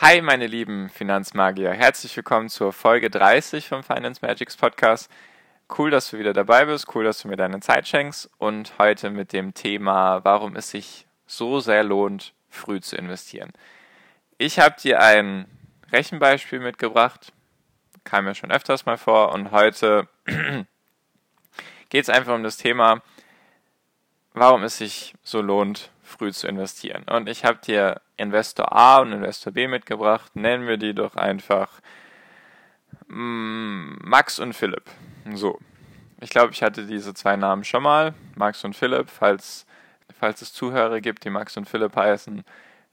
Hi, meine lieben Finanzmagier. Herzlich willkommen zur Folge 30 vom Finance Magics Podcast. Cool, dass du wieder dabei bist. Cool, dass du mir deine Zeit schenkst. Und heute mit dem Thema, warum es sich so sehr lohnt, früh zu investieren. Ich habe dir ein Rechenbeispiel mitgebracht. Kam mir schon öfters mal vor. Und heute geht es einfach um das Thema, warum es sich so lohnt, früh zu investieren. Und ich habe dir Investor A und Investor B mitgebracht. Nennen wir die doch einfach mm, Max und Philipp. So. Ich glaube, ich hatte diese zwei Namen schon mal. Max und Philipp. Falls, falls es Zuhörer gibt, die Max und Philipp heißen,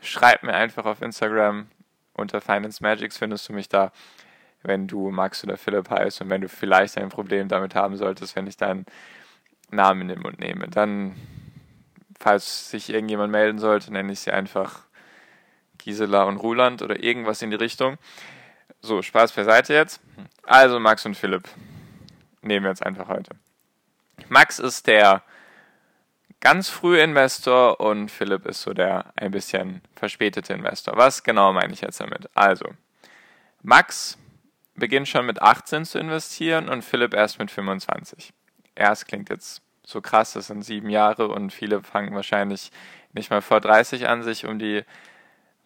schreib mir einfach auf Instagram. Unter Finance Magics findest du mich da, wenn du Max oder Philipp heißt und wenn du vielleicht ein Problem damit haben solltest, wenn ich deinen Namen in den Mund nehme. Dann falls sich irgendjemand melden sollte, nenne ich sie einfach Gisela und Ruland oder irgendwas in die Richtung. So, Spaß beiseite jetzt. Also Max und Philipp nehmen wir jetzt einfach heute. Max ist der ganz frühe Investor und Philipp ist so der ein bisschen verspätete Investor. Was genau meine ich jetzt damit? Also, Max beginnt schon mit 18 zu investieren und Philipp erst mit 25. Erst klingt jetzt so krass, das sind sieben Jahre und viele fangen wahrscheinlich nicht mal vor 30 an, sich um die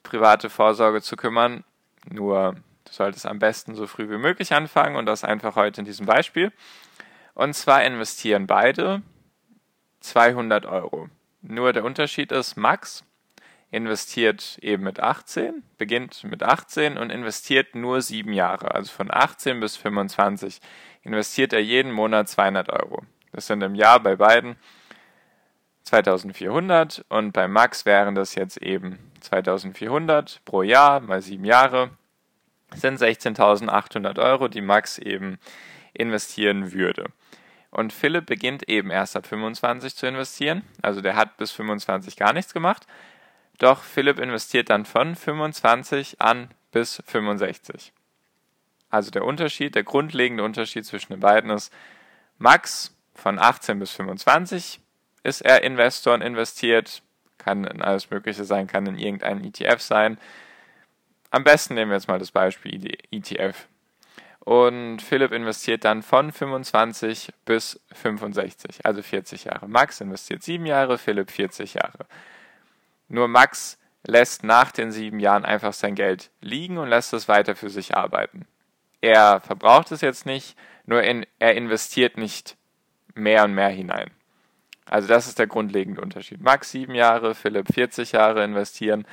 private Vorsorge zu kümmern. Nur du solltest am besten so früh wie möglich anfangen und das einfach heute in diesem Beispiel. Und zwar investieren beide 200 Euro. Nur der Unterschied ist, Max investiert eben mit 18, beginnt mit 18 und investiert nur sieben Jahre. Also von 18 bis 25 investiert er jeden Monat 200 Euro. Das sind im Jahr bei beiden 2400 und bei Max wären das jetzt eben 2400 pro Jahr mal sieben Jahre sind 16.800 Euro, die Max eben investieren würde. Und Philipp beginnt eben erst ab 25 zu investieren, also der hat bis 25 gar nichts gemacht. Doch Philipp investiert dann von 25 an bis 65. Also der Unterschied, der grundlegende Unterschied zwischen den beiden ist, Max von 18 bis 25 ist er Investor und investiert, kann in alles Mögliche sein, kann in irgendeinen ETF sein. Am besten nehmen wir jetzt mal das Beispiel ETF. Und Philipp investiert dann von 25 bis 65, also 40 Jahre. Max investiert 7 Jahre, Philipp 40 Jahre. Nur Max lässt nach den 7 Jahren einfach sein Geld liegen und lässt es weiter für sich arbeiten. Er verbraucht es jetzt nicht, nur in, er investiert nicht mehr und mehr hinein. Also das ist der grundlegende Unterschied. Max 7 Jahre, Philipp 40 Jahre investieren.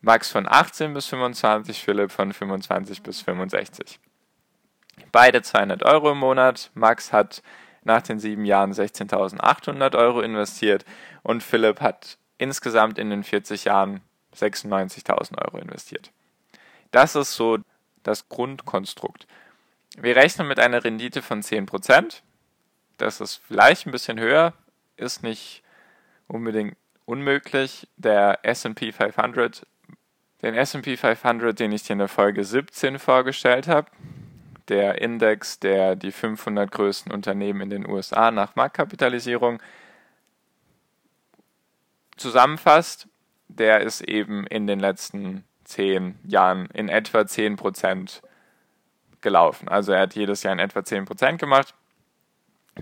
Max von 18 bis 25, Philipp von 25 bis 65. Beide 200 Euro im Monat. Max hat nach den sieben Jahren 16.800 Euro investiert und Philipp hat insgesamt in den 40 Jahren 96.000 Euro investiert. Das ist so das Grundkonstrukt. Wir rechnen mit einer Rendite von 10%. Das ist vielleicht ein bisschen höher, ist nicht unbedingt unmöglich. Der SP 500, den SP 500, den ich dir in der Folge 17 vorgestellt habe, der Index, der die 500 größten Unternehmen in den USA nach Marktkapitalisierung zusammenfasst, der ist eben in den letzten zehn Jahren in etwa 10% gelaufen. Also er hat jedes Jahr in etwa 10% gemacht.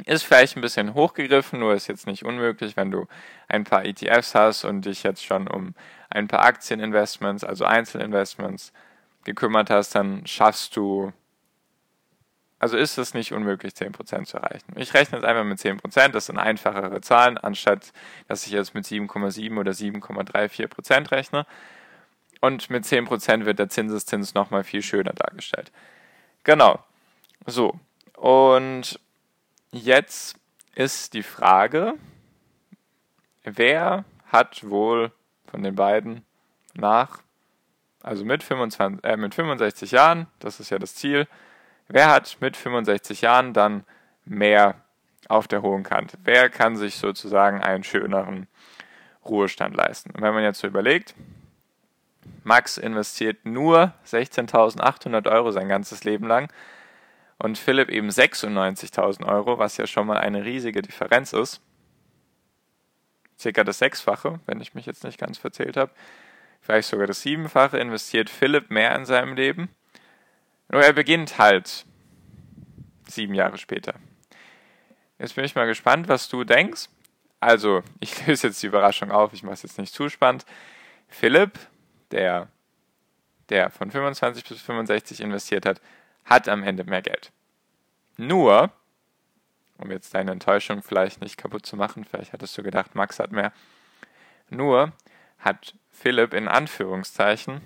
Ist vielleicht ein bisschen hochgegriffen, nur ist jetzt nicht unmöglich, wenn du ein paar ETFs hast und dich jetzt schon um ein paar Aktieninvestments, also Einzelinvestments gekümmert hast, dann schaffst du, also ist es nicht unmöglich, 10% zu erreichen. Ich rechne jetzt einfach mit 10%, das sind einfachere Zahlen, anstatt dass ich jetzt mit 7,7 oder 7,34% rechne. Und mit 10% wird der Zinseszins nochmal viel schöner dargestellt. Genau. So. Und Jetzt ist die Frage, wer hat wohl von den beiden nach also mit, 25, äh, mit 65 Jahren, das ist ja das Ziel, wer hat mit 65 Jahren dann mehr auf der hohen Kante? Wer kann sich sozusagen einen schöneren Ruhestand leisten? Und wenn man jetzt so überlegt, Max investiert nur 16.800 Euro sein ganzes Leben lang und Philipp eben 96.000 Euro, was ja schon mal eine riesige Differenz ist. Circa das Sechsfache, wenn ich mich jetzt nicht ganz verzählt habe. Vielleicht sogar das Siebenfache investiert Philipp mehr in seinem Leben. Nur er beginnt halt sieben Jahre später. Jetzt bin ich mal gespannt, was du denkst. Also, ich löse jetzt die Überraschung auf, ich mache es jetzt nicht zu spannend. Philipp, der, der von 25 bis 65 investiert hat, hat am Ende mehr Geld. Nur, um jetzt deine Enttäuschung vielleicht nicht kaputt zu machen, vielleicht hattest du gedacht, Max hat mehr. Nur hat Philipp in Anführungszeichen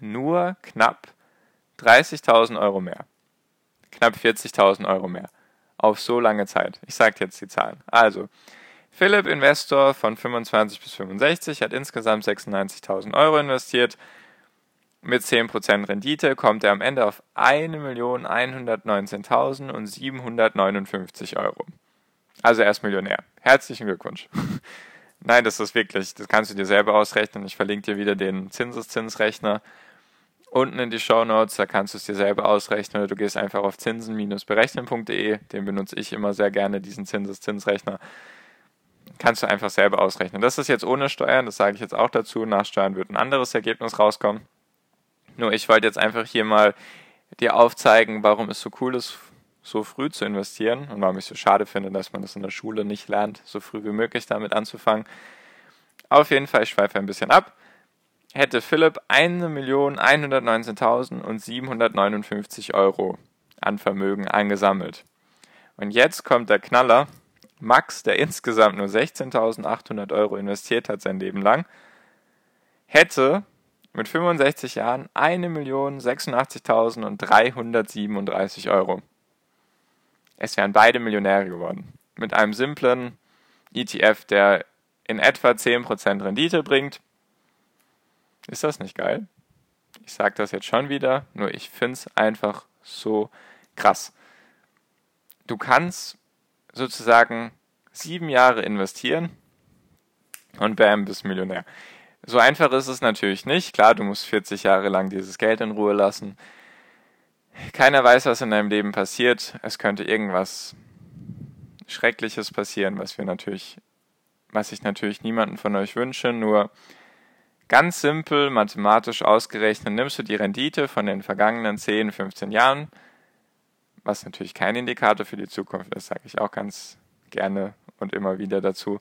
nur knapp 30.000 Euro mehr. Knapp 40.000 Euro mehr. Auf so lange Zeit. Ich sage jetzt die Zahlen. Also, Philipp, Investor von 25 bis 65, hat insgesamt 96.000 Euro investiert mit 10% Rendite kommt er am Ende auf 1.119.759 Euro. Also er ist Millionär. Herzlichen Glückwunsch. Nein, das ist wirklich, das kannst du dir selber ausrechnen. Ich verlinke dir wieder den Zinseszinsrechner unten in die Show Notes. Da kannst du es dir selber ausrechnen du gehst einfach auf zinsen-berechnen.de. Den benutze ich immer sehr gerne, diesen Zinseszinsrechner. Kannst du einfach selber ausrechnen. Das ist jetzt ohne Steuern, das sage ich jetzt auch dazu. Nach Steuern wird ein anderes Ergebnis rauskommen. Nur ich wollte jetzt einfach hier mal dir aufzeigen, warum es so cool ist, so früh zu investieren und warum ich es so schade finde, dass man das in der Schule nicht lernt, so früh wie möglich damit anzufangen. Auf jeden Fall, ich schweife ein bisschen ab. Hätte Philipp 1.119.759 Euro an Vermögen angesammelt. Und jetzt kommt der Knaller. Max, der insgesamt nur 16.800 Euro investiert hat sein Leben lang, hätte mit 65 Jahren 1.086.337 Euro. Es wären beide Millionäre geworden. Mit einem simplen ETF, der in etwa 10% Rendite bringt. Ist das nicht geil? Ich sage das jetzt schon wieder, nur ich finde es einfach so krass. Du kannst sozusagen sieben Jahre investieren und bam, bist Millionär. So einfach ist es natürlich nicht. Klar, du musst 40 Jahre lang dieses Geld in Ruhe lassen. Keiner weiß, was in deinem Leben passiert. Es könnte irgendwas Schreckliches passieren, was wir natürlich, was ich natürlich niemanden von euch wünsche. Nur ganz simpel, mathematisch ausgerechnet, nimmst du die Rendite von den vergangenen 10, 15 Jahren, was natürlich kein Indikator für die Zukunft ist, sage ich auch ganz gerne und immer wieder dazu.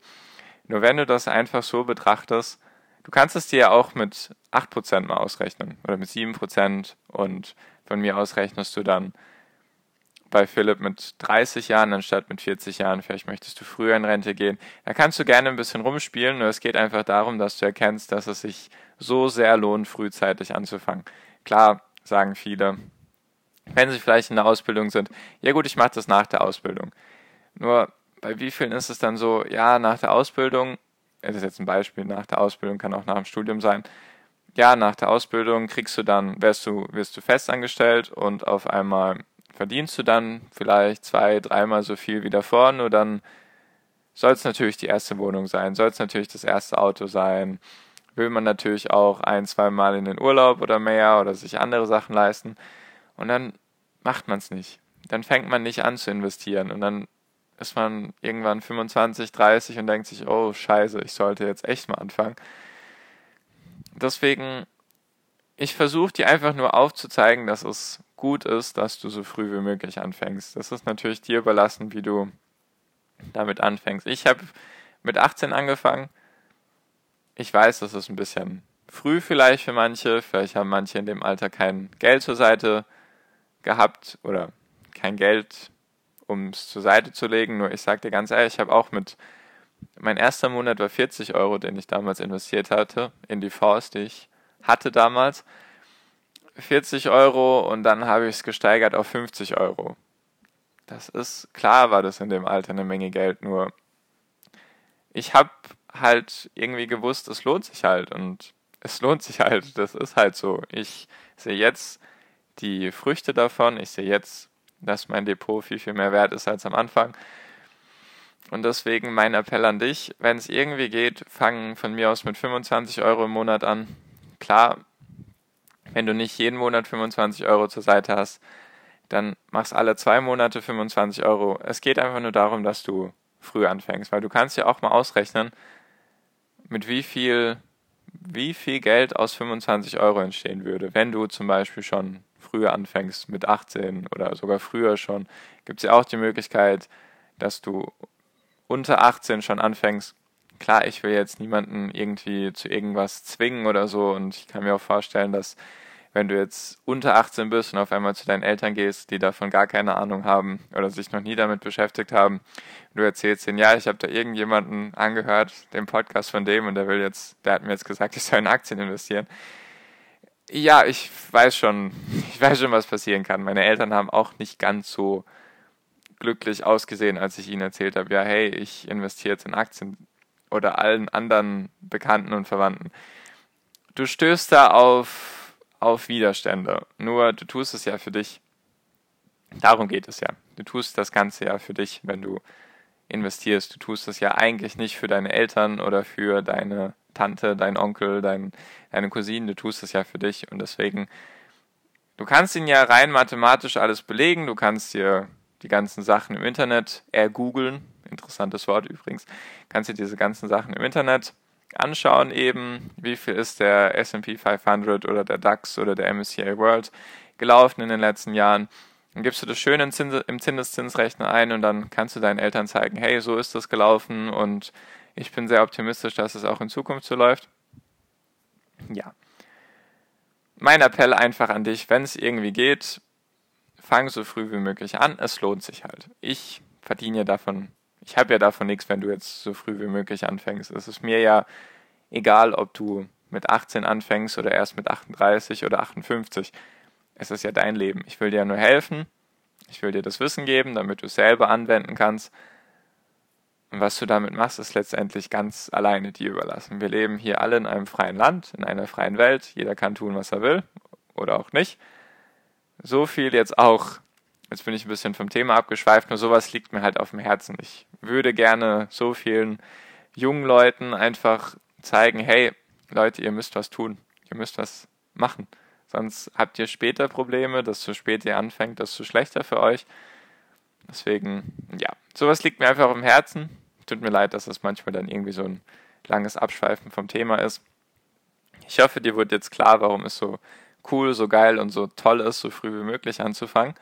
Nur wenn du das einfach so betrachtest, Du kannst es dir ja auch mit 8% mal ausrechnen oder mit 7% und von mir aus rechnest du dann bei Philipp mit 30 Jahren anstatt mit 40 Jahren. Vielleicht möchtest du früher in Rente gehen. Da kannst du gerne ein bisschen rumspielen, nur es geht einfach darum, dass du erkennst, dass es sich so sehr lohnt, frühzeitig anzufangen. Klar, sagen viele, wenn sie vielleicht in der Ausbildung sind, ja gut, ich mache das nach der Ausbildung. Nur bei wie vielen ist es dann so, ja, nach der Ausbildung das ist jetzt ein Beispiel, nach der Ausbildung kann auch nach dem Studium sein. Ja, nach der Ausbildung kriegst du dann, wirst du, wirst du festangestellt und auf einmal verdienst du dann vielleicht zwei, dreimal so viel wie davor, nur dann soll es natürlich die erste Wohnung sein, soll es natürlich das erste Auto sein, will man natürlich auch ein, zwei Mal in den Urlaub oder mehr oder sich andere Sachen leisten und dann macht man es nicht. Dann fängt man nicht an zu investieren und dann ist man irgendwann 25, 30 und denkt sich, oh scheiße, ich sollte jetzt echt mal anfangen. Deswegen, ich versuche dir einfach nur aufzuzeigen, dass es gut ist, dass du so früh wie möglich anfängst. Das ist natürlich dir überlassen, wie du damit anfängst. Ich habe mit 18 angefangen. Ich weiß, das ist ein bisschen früh vielleicht für manche. Vielleicht haben manche in dem Alter kein Geld zur Seite gehabt oder kein Geld um es zur Seite zu legen. Nur ich sage dir ganz ehrlich, ich habe auch mit, mein erster Monat war 40 Euro, den ich damals investiert hatte, in die Fonds, die ich hatte damals. 40 Euro und dann habe ich es gesteigert auf 50 Euro. Das ist, klar war das in dem Alter eine Menge Geld, nur ich habe halt irgendwie gewusst, es lohnt sich halt und es lohnt sich halt. Das ist halt so. Ich sehe jetzt die Früchte davon. Ich sehe jetzt, dass mein Depot viel, viel mehr wert ist als am Anfang. Und deswegen mein Appell an dich, wenn es irgendwie geht, fang von mir aus mit 25 Euro im Monat an. Klar, wenn du nicht jeden Monat 25 Euro zur Seite hast, dann machst alle zwei Monate 25 Euro. Es geht einfach nur darum, dass du früh anfängst, weil du kannst ja auch mal ausrechnen, mit wie viel, wie viel Geld aus 25 Euro entstehen würde, wenn du zum Beispiel schon früher anfängst, mit 18 oder sogar früher schon, gibt es ja auch die Möglichkeit, dass du unter 18 schon anfängst. Klar, ich will jetzt niemanden irgendwie zu irgendwas zwingen oder so und ich kann mir auch vorstellen, dass wenn du jetzt unter 18 bist und auf einmal zu deinen Eltern gehst, die davon gar keine Ahnung haben oder sich noch nie damit beschäftigt haben, du erzählst ihnen, ja, ich habe da irgendjemanden angehört, den Podcast von dem und der will jetzt, der hat mir jetzt gesagt, ich soll in Aktien investieren. Ja, ich weiß schon, ich weiß schon, was passieren kann. Meine Eltern haben auch nicht ganz so glücklich ausgesehen, als ich ihnen erzählt habe, ja, hey, ich investiere jetzt in Aktien oder allen anderen Bekannten und Verwandten. Du stößt da auf, auf Widerstände. Nur du tust es ja für dich. Darum geht es ja. Du tust das Ganze ja für dich, wenn du investierst. Du tust es ja eigentlich nicht für deine Eltern oder für deine Tante, deinen Onkel, dein, deine Cousine. Du tust es ja für dich und deswegen, du kannst ihn ja rein mathematisch alles belegen. Du kannst dir die ganzen Sachen im Internet ergoogeln. Interessantes Wort übrigens. Kannst dir diese ganzen Sachen im Internet anschauen eben, wie viel ist der S&P 500 oder der DAX oder der MSCI World gelaufen in den letzten Jahren. Dann gibst du das schön im Zinseszinsrechner ein und dann kannst du deinen Eltern zeigen, hey, so ist das gelaufen und ich bin sehr optimistisch, dass es auch in Zukunft so läuft. Ja. Mein Appell einfach an dich, wenn es irgendwie geht, fang so früh wie möglich an. Es lohnt sich halt. Ich verdiene ja davon, ich habe ja davon nichts, wenn du jetzt so früh wie möglich anfängst. Es ist mir ja egal, ob du mit 18 anfängst oder erst mit 38 oder 58. Es ist ja dein Leben. Ich will dir nur helfen. Ich will dir das Wissen geben, damit du es selber anwenden kannst. Und was du damit machst, ist letztendlich ganz alleine dir überlassen. Wir leben hier alle in einem freien Land, in einer freien Welt. Jeder kann tun, was er will oder auch nicht so viel jetzt auch, jetzt bin ich ein bisschen vom Thema abgeschweift, nur sowas liegt mir halt auf dem Herzen. Ich würde gerne so vielen jungen Leuten einfach zeigen, hey, Leute, ihr müsst was tun, ihr müsst was machen. Sonst habt ihr später Probleme, desto später ihr anfängt, desto schlechter für euch. Deswegen, ja, sowas liegt mir einfach dem Herzen. Tut mir leid, dass das manchmal dann irgendwie so ein langes Abschweifen vom Thema ist. Ich hoffe, dir wird jetzt klar, warum es so cool, so geil und so toll ist, so früh wie möglich anzufangen.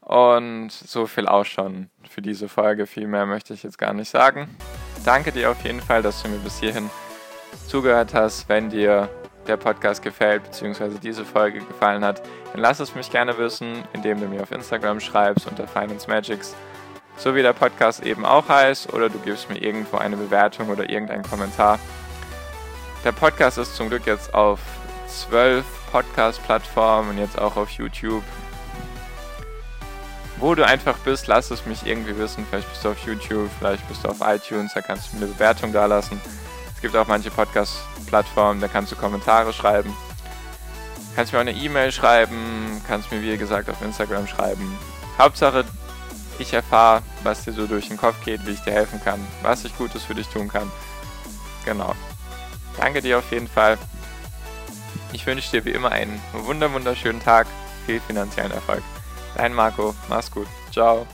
Und so viel auch schon für diese Folge. Viel mehr möchte ich jetzt gar nicht sagen. Danke dir auf jeden Fall, dass du mir bis hierhin zugehört hast. Wenn dir der Podcast gefällt, beziehungsweise diese Folge gefallen hat, dann lass es mich gerne wissen, indem du mir auf Instagram schreibst unter Finance Magics, so wie der Podcast eben auch heißt, oder du gibst mir irgendwo eine Bewertung oder irgendeinen Kommentar. Der Podcast ist zum Glück jetzt auf zwölf Podcast-Plattformen und jetzt auch auf YouTube. Wo du einfach bist, lass es mich irgendwie wissen. Vielleicht bist du auf YouTube, vielleicht bist du auf iTunes, da kannst du mir eine Bewertung da lassen. Es gibt auch manche Podcast-Plattformen, da kannst du Kommentare schreiben. Kannst mir auch eine E-Mail schreiben, kannst mir wie gesagt auf Instagram schreiben. Hauptsache, ich erfahre, was dir so durch den Kopf geht, wie ich dir helfen kann, was ich Gutes für dich tun kann. Genau. Danke dir auf jeden Fall. Ich wünsche dir wie immer einen wunderschönen Tag, viel finanziellen Erfolg. Dein Marco, mach's gut. Ciao.